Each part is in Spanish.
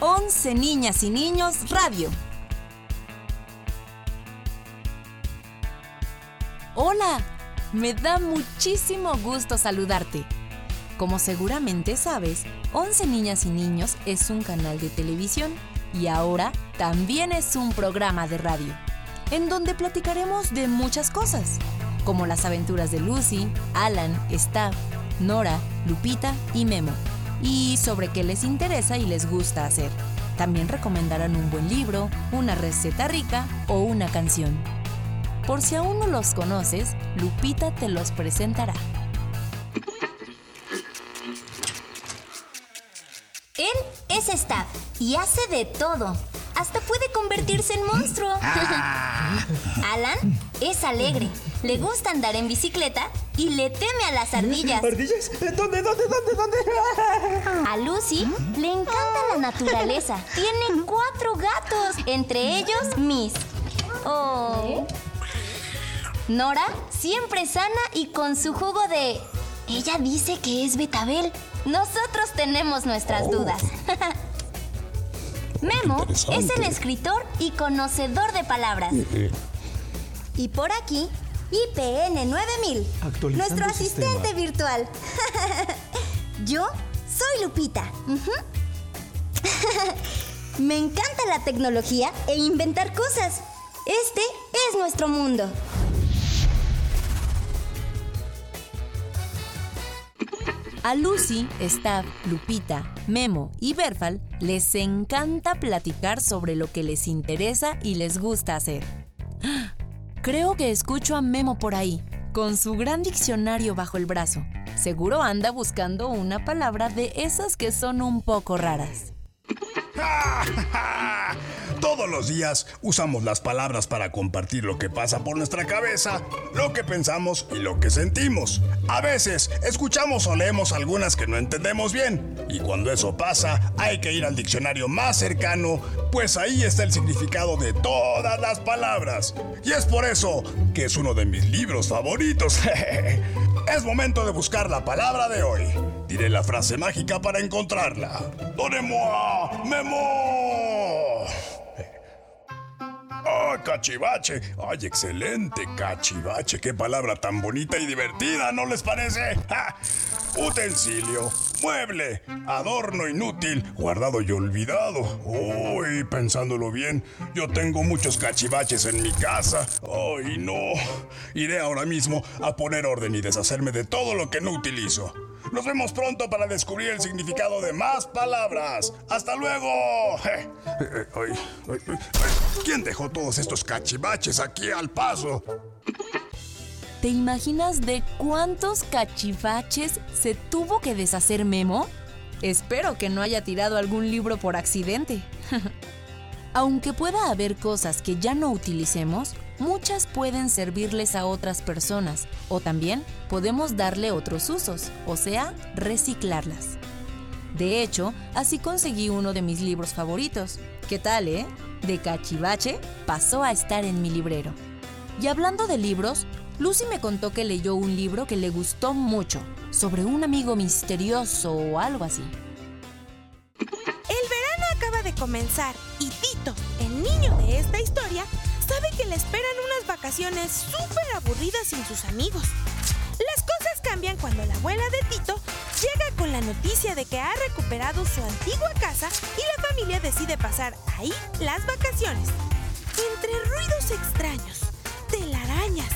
11 Niñas y Niños Radio. Hola, me da muchísimo gusto saludarte. Como seguramente sabes, 11 Niñas y Niños es un canal de televisión y ahora también es un programa de radio, en donde platicaremos de muchas cosas, como las aventuras de Lucy, Alan, Stav, Nora, Lupita y Memo, y sobre qué les interesa y les gusta hacer. También recomendarán un buen libro, una receta rica o una canción. Por si aún no los conoces, Lupita te los presentará. Él es Staff y hace de todo. Hasta puede convertirse en monstruo. Alan es alegre, le gusta andar en bicicleta y le teme a las ardillas. ¿Ardillas? ¿Dónde, dónde, dónde, dónde? A Lucy le encanta la naturaleza. Tiene cuatro gatos, entre ellos Miss. Oh. Nora siempre sana y con su jugo de... Ella dice que es betabel. Nosotros tenemos nuestras dudas. Memo es el escritor y conocedor de palabras. Y por aquí, IPN 9000, Actualizando nuestro asistente sistema. virtual. Yo soy Lupita. Me encanta la tecnología e inventar cosas. Este es nuestro mundo. A Lucy, Stav, Lupita, Memo y Berfal les encanta platicar sobre lo que les interesa y les gusta hacer. Creo que escucho a Memo por ahí, con su gran diccionario bajo el brazo. Seguro anda buscando una palabra de esas que son un poco raras. Todos los días usamos las palabras para compartir lo que pasa por nuestra cabeza, lo que pensamos y lo que sentimos. A veces escuchamos o leemos algunas que no entendemos bien, y cuando eso pasa hay que ir al diccionario más cercano, pues ahí está el significado de todas las palabras. Y es por eso que es uno de mis libros favoritos. es momento de buscar la palabra de hoy. Diré la frase mágica para encontrarla. ¡Donemo! ¡Memo! ¡Ah, cachivache! ¡Ay, excelente, cachivache! ¡Qué palabra tan bonita y divertida! ¿No les parece? Utensilio, mueble, adorno inútil, guardado y olvidado. Uy, pensándolo bien, yo tengo muchos cachivaches en mi casa. ¡Ay, no! Iré ahora mismo a poner orden y deshacerme de todo lo que no utilizo. Nos vemos pronto para descubrir el significado de más palabras. ¡Hasta luego! Eh, eh. ¿Quién dejó todos estos cachivaches aquí al paso? ¿Te imaginas de cuántos cachivaches se tuvo que deshacer Memo? Espero que no haya tirado algún libro por accidente. Aunque pueda haber cosas que ya no utilicemos, muchas pueden servirles a otras personas o también podemos darle otros usos, o sea, reciclarlas. De hecho, así conseguí uno de mis libros favoritos. ¿Qué tal, eh? De cachivache pasó a estar en mi librero. Y hablando de libros, Lucy me contó que leyó un libro que le gustó mucho, sobre un amigo misterioso o algo así. El verano acaba de comenzar y Tito, el niño de esta historia, sabe que le esperan unas vacaciones súper aburridas sin sus amigos. Las cosas cambian cuando la abuela de Tito llega con la noticia de que ha recuperado su antigua casa y la familia decide pasar ahí las vacaciones. Entre ruidos extraños, telarañas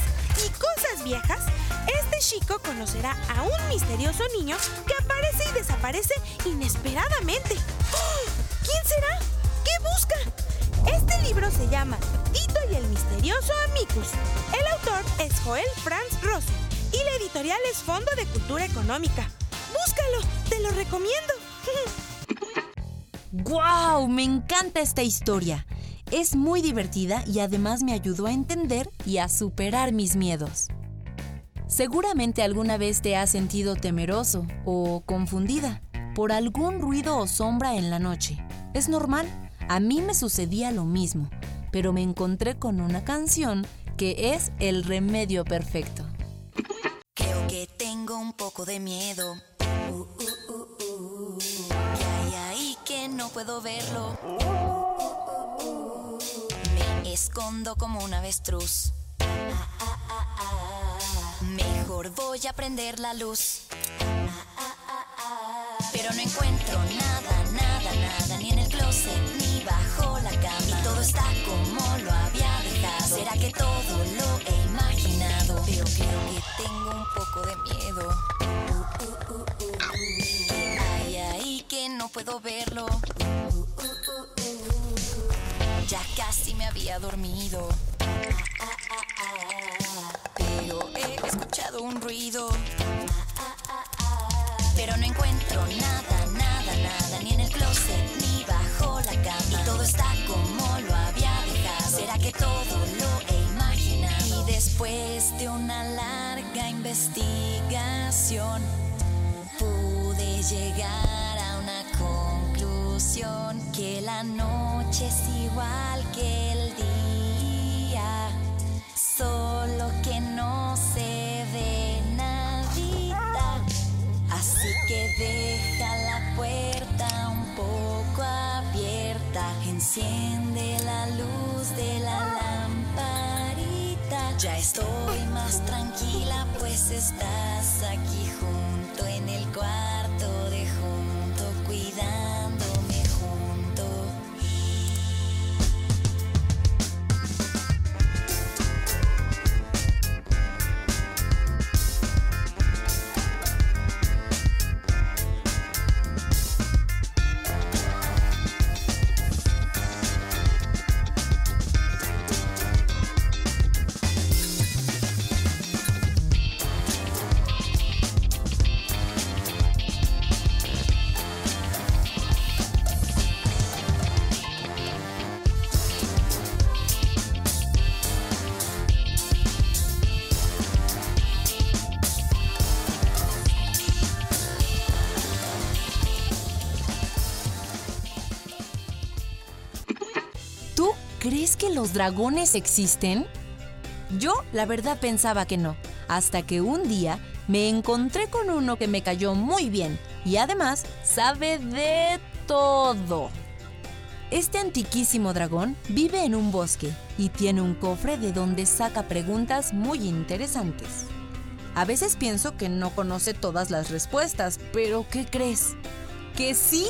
y cosas viejas, este chico conocerá a un misterioso niño que aparece y desaparece inesperadamente. ¡Oh! ¿Quién será? ¿Qué busca? Este libro se llama Y el misterioso Amicus. El autor es Joel Franz Rosen y la editorial es Fondo de Cultura Económica. Búscalo, te lo recomiendo. ¡Guau! Me encanta esta historia. Es muy divertida y además me ayudó a entender y a superar mis miedos. Seguramente alguna vez te has sentido temeroso o confundida por algún ruido o sombra en la noche. Es normal, a mí me sucedía lo mismo, pero me encontré con una canción que es el remedio perfecto. Creo que tengo un poco de miedo. Uh, uh, uh, uh. Hay ahí que no puedo verlo. Me escondo como un avestruz. Mejor voy a prender la luz. Pero no encuentro nada, nada, nada, ni en el closet, ni bajo la cama. Todo está como lo había dejado. ¿Será que todo lo he imaginado? Pero creo que tengo un poco de miedo. ¿Qué hay ahí que no puedo verlo? Ya casi me había dormido. Pero he escuchado un ruido. Pero no encuentro nada, nada, nada, ni en el closet, ni bajo la cama. Y todo está como lo había dejado. ¿Será que todo lo he imaginado? Y después de una larga investigación, pude llegar a una conclusión que la noche es igual que el día, solo que no se que deja la puerta un poco abierta, enciende la luz de la lamparita. Ya estoy más tranquila, pues estás aquí junto en el cuarto dragones existen? Yo, la verdad, pensaba que no, hasta que un día me encontré con uno que me cayó muy bien y además sabe de todo. Este antiquísimo dragón vive en un bosque y tiene un cofre de donde saca preguntas muy interesantes. A veces pienso que no conoce todas las respuestas, pero ¿qué crees? ¡Que sí!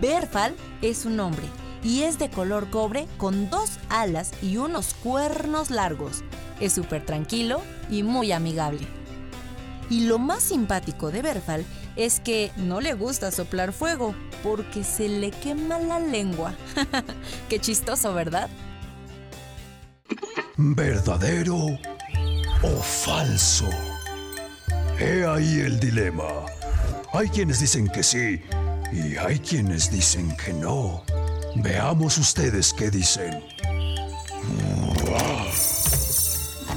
Berfal es un hombre y es de color cobre con dos alas y unos cuernos largos. Es súper tranquilo y muy amigable. Y lo más simpático de Berfal es que no le gusta soplar fuego porque se le quema la lengua. Qué chistoso, ¿verdad? ¿Verdadero o falso? He ahí el dilema. Hay quienes dicen que sí y hay quienes dicen que no. Veamos ustedes qué dicen.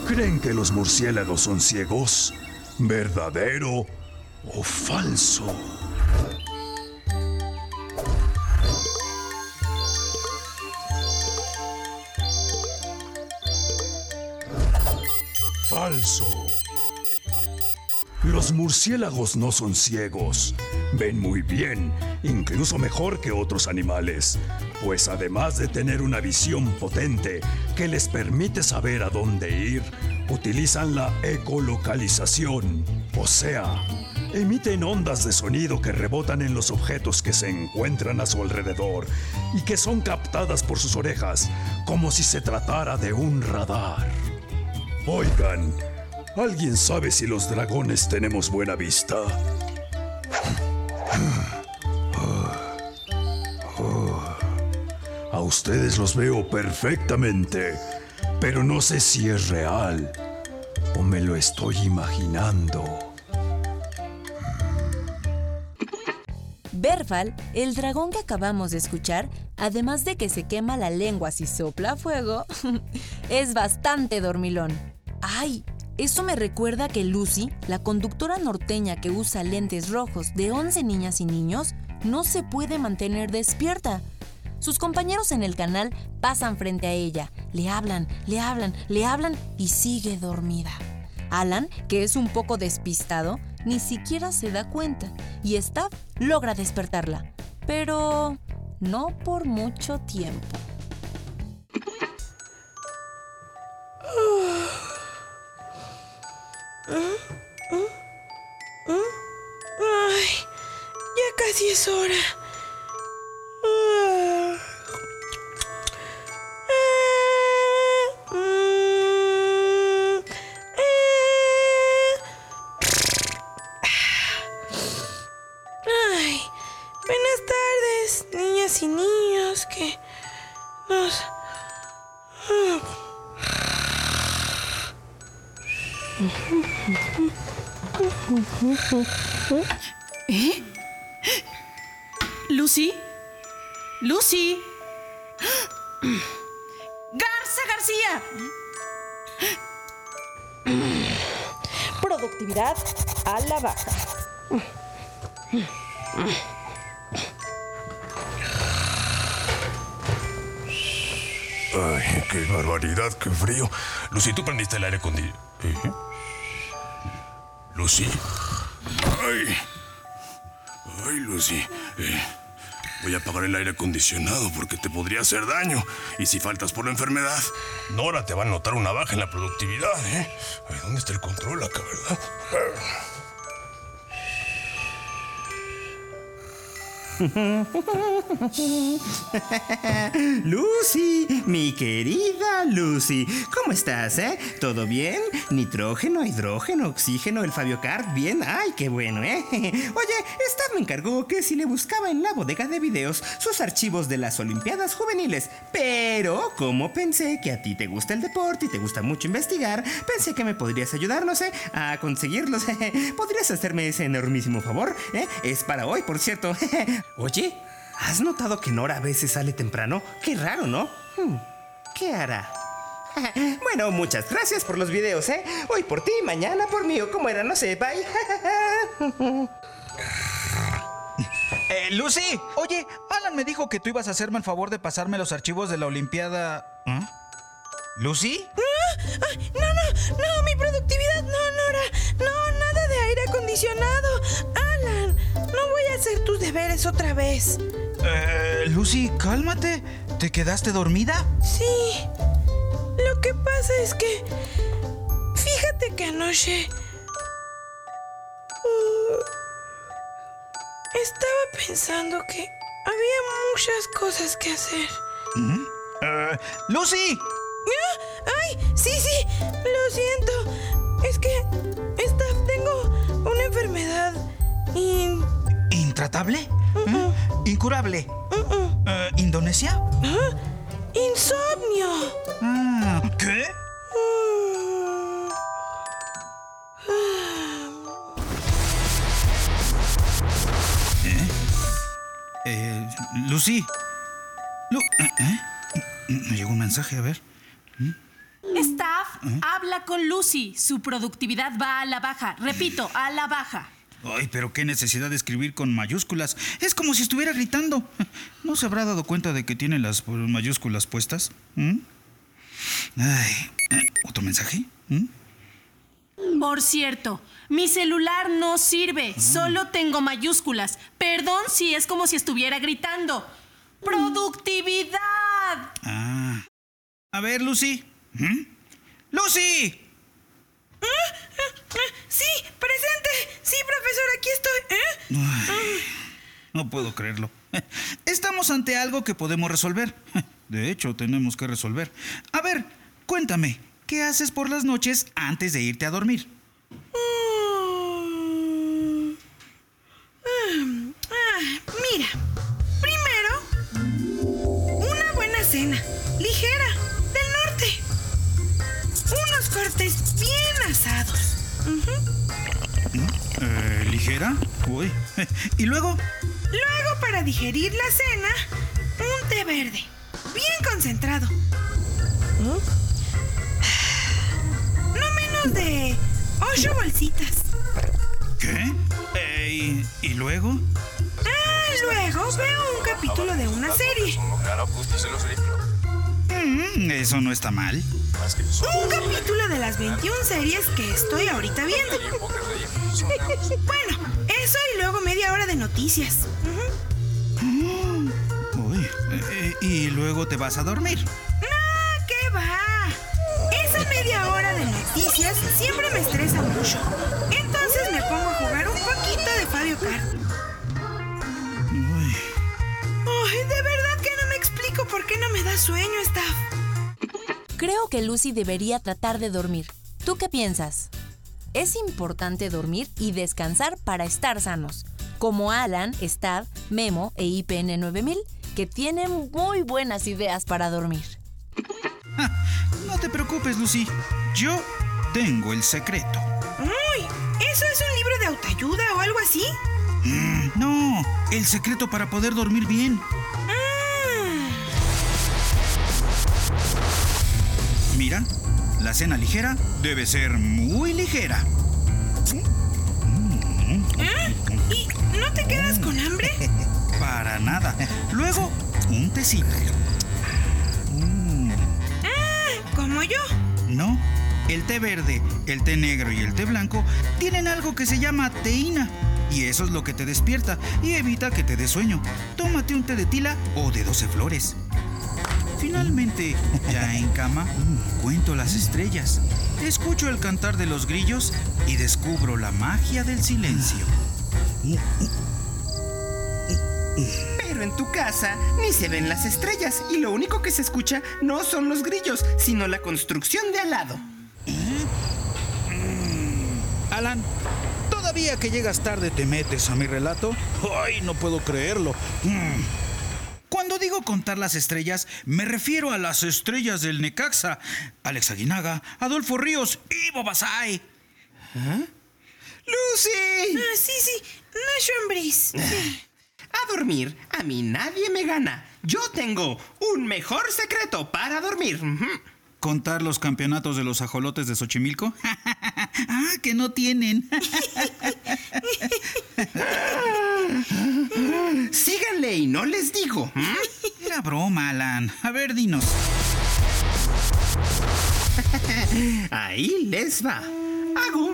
¿Creen que los murciélagos son ciegos? ¿Verdadero o falso? Falso. Los murciélagos no son ciegos. Ven muy bien, incluso mejor que otros animales, pues además de tener una visión potente que les permite saber a dónde ir, utilizan la ecolocalización, o sea, emiten ondas de sonido que rebotan en los objetos que se encuentran a su alrededor y que son captadas por sus orejas como si se tratara de un radar. Oigan, ¿alguien sabe si los dragones tenemos buena vista? A ustedes los veo perfectamente, pero no sé si es real o me lo estoy imaginando. Berfal, el dragón que acabamos de escuchar, además de que se quema la lengua si sopla fuego, es bastante dormilón. ¡Ay! Eso me recuerda que Lucy, la conductora norteña que usa lentes rojos de 11 niñas y niños, no se puede mantener despierta. Sus compañeros en el canal pasan frente a ella, le hablan, le hablan, le hablan y sigue dormida. Alan, que es un poco despistado, ni siquiera se da cuenta y Staff logra despertarla. Pero no por mucho tiempo. Ay, ya casi es hora. ¿Eh? ¿Lucy? ¿Lucy? ¡Garza García! Productividad a la baja. Ay, qué barbaridad, qué frío. Lucy, ¿tú prendiste el aire acondicionado? ¿Eh? Lucy. Lucy. Eh, voy a apagar el aire acondicionado porque te podría hacer daño. Y si faltas por la enfermedad, Nora te va a notar una baja en la productividad, ¿eh? ¿Dónde está el control acá, verdad? Lucy, mi querida Lucy, ¿cómo estás, eh? ¿Todo bien? Nitrógeno, hidrógeno, oxígeno, el Fabio Card, bien, ay, qué bueno, eh. Oye, Staff me encargó que si le buscaba en la bodega de videos sus archivos de las Olimpiadas Juveniles, pero como pensé que a ti te gusta el deporte y te gusta mucho investigar, pensé que me podrías ayudar, no sé, a conseguirlos. ¿Podrías hacerme ese enormísimo favor? ¿Eh? Es para hoy, por cierto. Oye, ¿has notado que Nora a veces sale temprano? Qué raro, ¿no? Hmm, ¿Qué hará? Bueno, muchas gracias por los videos, ¿eh? Hoy por ti, mañana por mí, o como era, no sé, bye. Eh, Lucy, oye, Alan me dijo que tú ibas a hacerme el favor de pasarme los archivos de la Olimpiada. ¿Ah? ¿Lucy? Ay, no, no, no, mi productividad, no, Nora. No, nada de aire acondicionado. Alan, no voy a hacer tus deberes otra vez. Eh, Lucy, cálmate. ¿Te quedaste dormida? Sí. Lo que pasa es que. Fíjate que anoche. uh, estaba pensando que había muchas cosas que hacer. Eh, Lucy, ¡Ah! ¡Ay! Sí, sí, lo siento. Es que. Esta, tengo una enfermedad. Y. ¿intratable? ¿Eh? ¿Incurable? Eh, ¿Indonesia? ¿Ah? ¡Insomnio! Ah, ¿Qué? Mm. Eh, Lucy. Lu ¿eh? ¿eh? Me llegó un mensaje, a ver. Staff, habla con Lucy. Su productividad va a la baja. Repito, a la baja. Ay, pero qué necesidad de escribir con mayúsculas. Es como si estuviera gritando. ¿No se habrá dado cuenta de que tiene las mayúsculas puestas? ¿Mm? Ay, ¿eh? ¿otro mensaje? ¿Mm? Por cierto, mi celular no sirve. Solo tengo mayúsculas. Perdón si es como si estuviera gritando. ¡Productividad! Ah. A ver, Lucy. ¿Mm? ¡Lucy! Sí, presente. Sí, profesor, aquí estoy. ¿Eh? No puedo creerlo. Estamos ante algo que podemos resolver. De hecho, tenemos que resolver. A ver, cuéntame, ¿qué haces por las noches antes de irte a dormir? Mm. Ah, ah, mira, primero, una buena cena, ligera, del norte. Unos cortes bien asados. Ujú. Eh, ¿Ligera? Uy. ¿Y luego? Luego, para digerir la cena, un té verde, bien concentrado. No menos de ocho bolsitas. ¿Qué? Eh, ¿y, y luego? Ah, luego veo un capítulo de una serie. Mm, eso no está mal. Un capítulo de las 21 series que estoy ahorita viendo. Bueno, eso y luego media hora de noticias. Uy, eh, y luego te vas a dormir. ¡No, qué va! Esa media hora de noticias siempre me estresa mucho. Entonces me pongo a jugar un poquito de Fabio Kart. Uy, Ay, de verdad que no me explico por qué no me da sueño, Staff. Creo que Lucy debería tratar de dormir. ¿Tú qué piensas? Es importante dormir y descansar para estar sanos, como Alan, Stav, Memo e IPN 9000, que tienen muy buenas ideas para dormir. no te preocupes, Lucy. Yo tengo el secreto. Uy, ¿eso es un libro de autoayuda o algo así? Mm, no, el secreto para poder dormir bien. Ah, Mira, la cena ligera debe ser muy ligera. ¿ah? ¿Y no te quedas con hambre? Para nada. Luego, un tecito. Ah, como yo. No, el té verde, el té negro y el té blanco tienen algo que se llama teína. Y eso es lo que te despierta y evita que te dé sueño. Tómate un té de tila o de 12 flores. Finalmente, ya en cama, cuento las estrellas, escucho el cantar de los grillos y descubro la magia del silencio. Pero en tu casa ni se ven las estrellas y lo único que se escucha no son los grillos, sino la construcción de al lado. Alan, todavía que llegas tarde te metes a mi relato. Ay, no puedo creerlo. Cuando digo contar las estrellas, me refiero a las estrellas del Necaxa. Alex Aguinaga, Adolfo Ríos y Bobasay. ¡Lucy! Ah, sí, sí. Nacho Ambris. Sí. A dormir, a mí nadie me gana. Yo tengo un mejor secreto para dormir. ¿Contar los campeonatos de los ajolotes de Xochimilco? ah, que no tienen. Síganle y no les digo. ¿Mm? Era broma, Alan. A ver, dinos. Ahí les va. Hago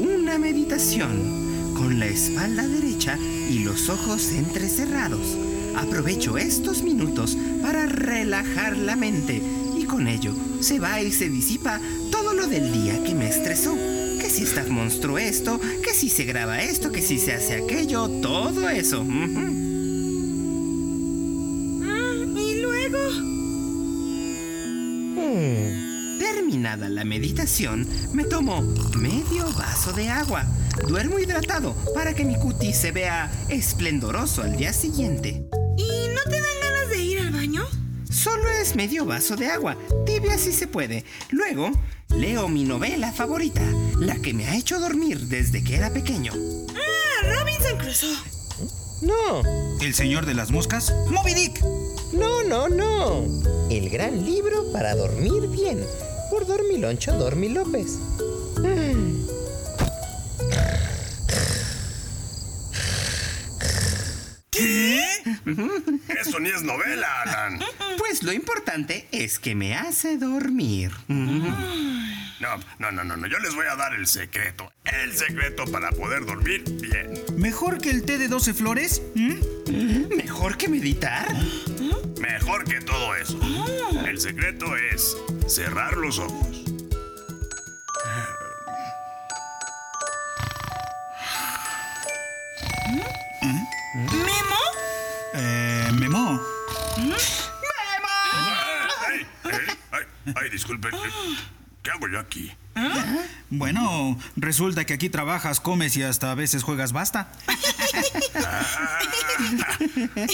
una meditación con la espalda derecha y los ojos entrecerrados. Aprovecho estos minutos para relajar la mente y con ello se va y se disipa todo lo del día que me estresó. Si está monstruo esto, que si se graba esto, que si se hace aquello, todo eso. Ah, y luego. Terminada la meditación, me tomo medio vaso de agua. Duermo hidratado para que mi cutis se vea esplendoroso al día siguiente. ¿Y no te dan ganas de ir al baño? Solo es medio vaso de agua, tibia si se puede. Luego, leo mi novela favorita, la que me ha hecho dormir desde que era pequeño. Ah, Robinson Crusoe. No, ¿El señor de las moscas? ¡Moby Dick! no, no, no. El gran libro para dormir bien. Por Dormiloncho Dormi López. Eso ni es novela, Alan. Pues lo importante es que me hace dormir. No, no, no, no, no. Yo les voy a dar el secreto. El secreto para poder dormir bien. ¿Mejor que el té de 12 flores? ¿Mm? ¿Mejor que meditar? Mejor que todo eso. El secreto es cerrar los ojos. ¿Memo? Eh, Memo. ¡Ay! ¡Ay! ¡Ay! ¡Ay! Disculpen. ¿Qué hago yo aquí? Bueno, resulta que aquí trabajas, comes y hasta a veces juegas basta.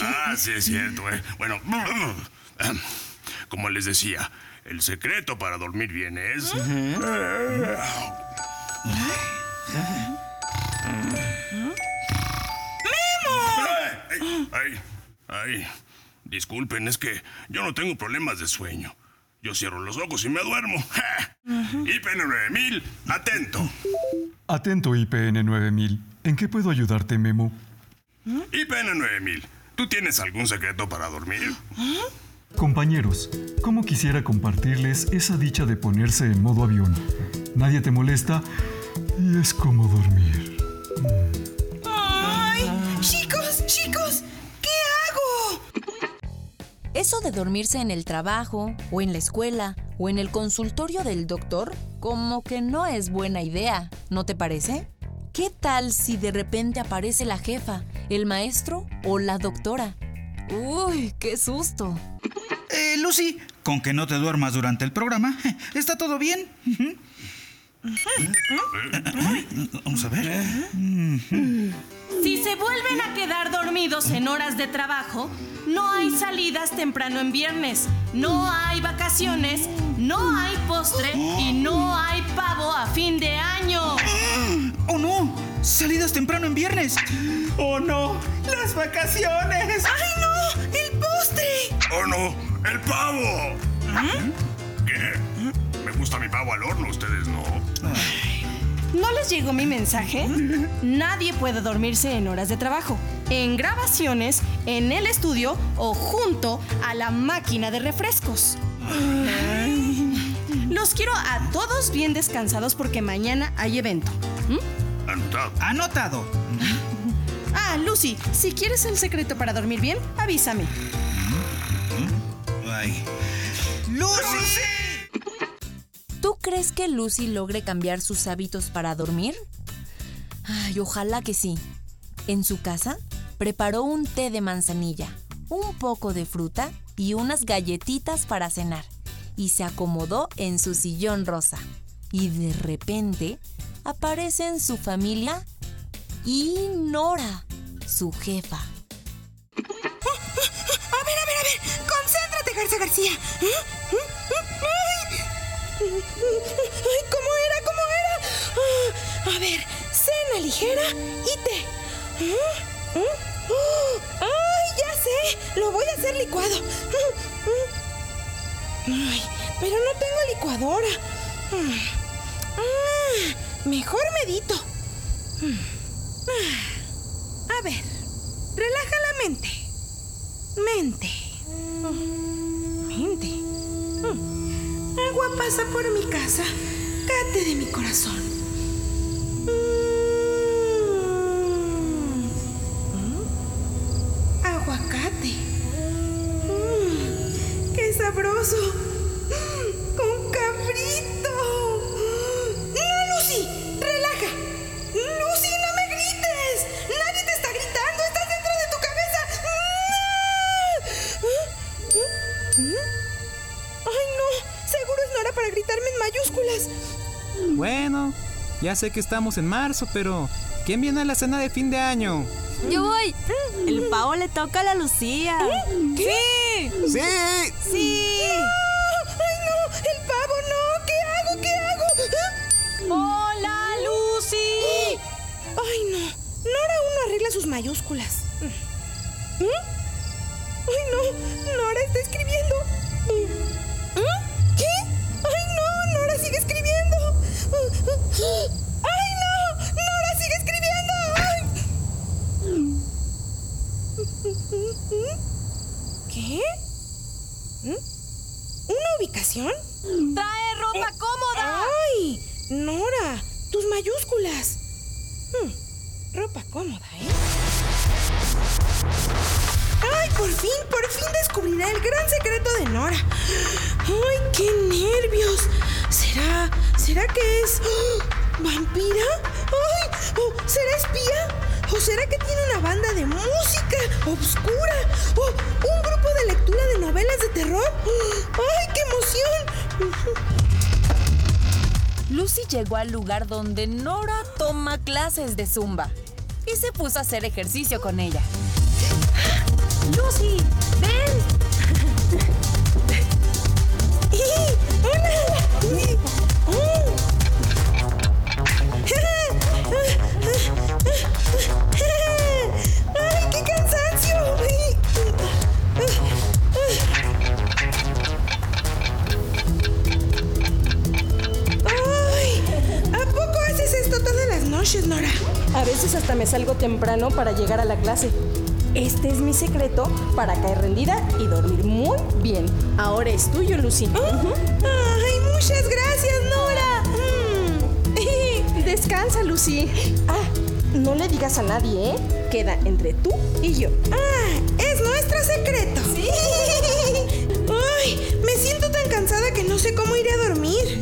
Ah, sí es cierto, ¿eh? Bueno, como les decía, el secreto para dormir bien es... ¡Ay! ¡Ay! ¡Ay! Disculpen, es que yo no tengo problemas de sueño. Yo cierro los ojos y me duermo. ¡Ja! IPN 9000, atento. Atento IPN 9000. ¿En qué puedo ayudarte, Memo? IPN 9000, ¿tú tienes algún secreto para dormir? Compañeros, ¿cómo quisiera compartirles esa dicha de ponerse en modo avión? Nadie te molesta y es como dormir. Eso de dormirse en el trabajo, o en la escuela, o en el consultorio del doctor, como que no es buena idea, ¿no te parece? ¿Qué tal si de repente aparece la jefa, el maestro o la doctora? Uy, qué susto. Eh, Lucy, con que no te duermas durante el programa, ¿está todo bien? Vamos a ver. Si se vuelven a quedar dormidos en horas de trabajo, no hay salidas temprano en viernes, no hay vacaciones, no hay postre y no hay pavo a fin de año. ¡Oh no! ¡Salidas temprano en viernes! ¡Oh no! ¡Las vacaciones! ¡Ay no! ¡El postre! ¡Oh no! ¡El pavo! ¿Qué? Me gusta mi pavo al horno, ustedes no. ¿No les llegó mi mensaje? Nadie puede dormirse en horas de trabajo, en grabaciones, en el estudio o junto a la máquina de refrescos. Los quiero a todos bien descansados porque mañana hay evento. ¿Mm? Anotado. Anotado. Ah, Lucy, si quieres el secreto para dormir bien, avísame. Ay. ¡Lucy! ¿Tú crees que Lucy logre cambiar sus hábitos para dormir? Ay, ojalá que sí. En su casa, preparó un té de manzanilla, un poco de fruta y unas galletitas para cenar. Y se acomodó en su sillón rosa. Y de repente, aparece en su familia y Nora, su jefa. A ver, a ver, a ver. Concéntrate, Garza García. Ay, ¿cómo era? ¿Cómo era? Ah, a ver, cena ligera y té. Ah, ah, ¡Ay, ya sé! Lo voy a hacer licuado. Ay, pero no tengo licuadora. Mejor medito. A ver, relaja la mente. Mente. Mente. Agua pasa por mi casa, cate de mi corazón. Mm. Aguacate. Mm, ¡Qué sabroso! Mayúsculas. Bueno, ya sé que estamos en marzo, pero ¿quién viene a la cena de fin de año? Yo voy. El pavo le toca a la Lucía. ¿Qué? ¡Sí! Sí. ¡Ay, no! ¡El pavo no! ¿Qué hago? ¿Qué hago? ¡Hola, Lucy! ¡Ay, no! Nora aún no arregla sus mayúsculas. ¿Mm? ¡Ay, no! Nora está escribiendo. Llegó al lugar donde Nora toma clases de zumba y se puso a hacer ejercicio con ella. ¡Lucy! Temprano para llegar a la clase. Este es mi secreto para caer rendida y dormir muy bien. Ahora es tuyo, Lucy. ¡Ay, muchas gracias, Nora! Mm. Descansa, Lucy. Ah, no le digas a nadie, ¿eh? Queda entre tú y yo. ¡Ah! ¡Es nuestro secreto! ¡Sí! No sé cómo iré a dormir.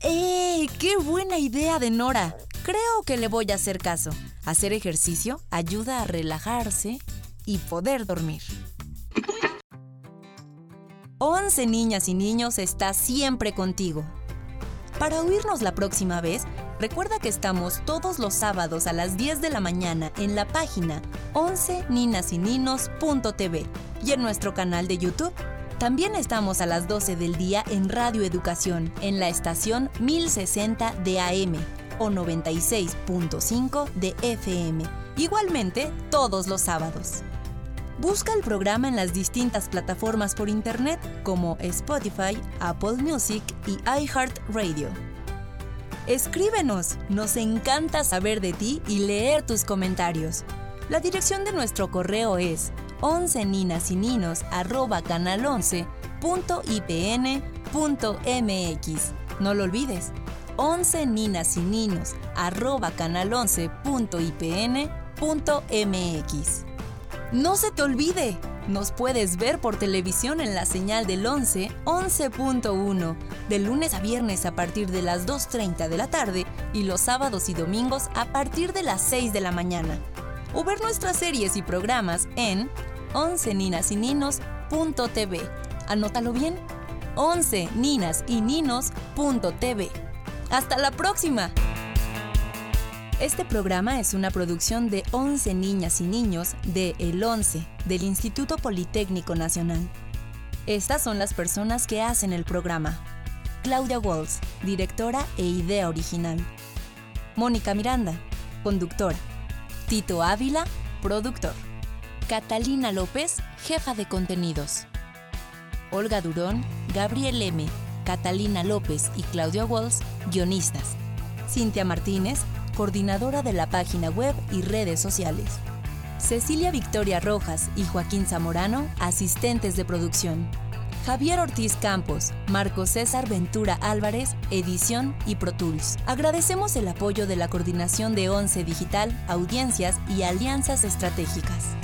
¡Eh! ¡Qué buena idea de Nora! Creo que le voy a hacer caso. Hacer ejercicio ayuda a relajarse y poder dormir. 11 niñas y niños está siempre contigo. Para oírnos la próxima vez, recuerda que estamos todos los sábados a las 10 de la mañana en la página 11ninasyninos.tv y en nuestro canal de YouTube. También estamos a las 12 del día en Radio Educación, en la estación 1060 de AM o 96.5 de FM. Igualmente, todos los sábados. Busca el programa en las distintas plataformas por internet como Spotify, Apple Music y iHeartRadio. Escríbenos, nos encanta saber de ti y leer tus comentarios. La dirección de nuestro correo es 11 ninas y ninos canal 11.ipn.mx. No lo olvides, 11 ninas y ninos canal 11.ipn.mx. No se te olvide, nos puedes ver por televisión en la señal del 11, 11.1, de lunes a viernes a partir de las 2.30 de la tarde y los sábados y domingos a partir de las 6 de la mañana. O ver nuestras series y programas en 11 ninas y ninos.tv. Anótalo bien, 11 ninas y ninos.tv. ¡Hasta la próxima! Este programa es una producción de 11 niñas y niños de El 11 del Instituto Politécnico Nacional. Estas son las personas que hacen el programa. Claudia Walls, directora e idea original. Mónica Miranda, conductora. Tito Ávila, productor. Catalina López, jefa de contenidos. Olga Durón, Gabriel M., Catalina López y Claudia Walls, guionistas. Cintia Martínez, coordinadora de la página web y redes sociales. Cecilia Victoria Rojas y Joaquín Zamorano, asistentes de producción. Javier Ortiz Campos, Marco César Ventura Álvarez, edición y Pro Tools. Agradecemos el apoyo de la Coordinación de ONCE Digital, Audiencias y Alianzas Estratégicas.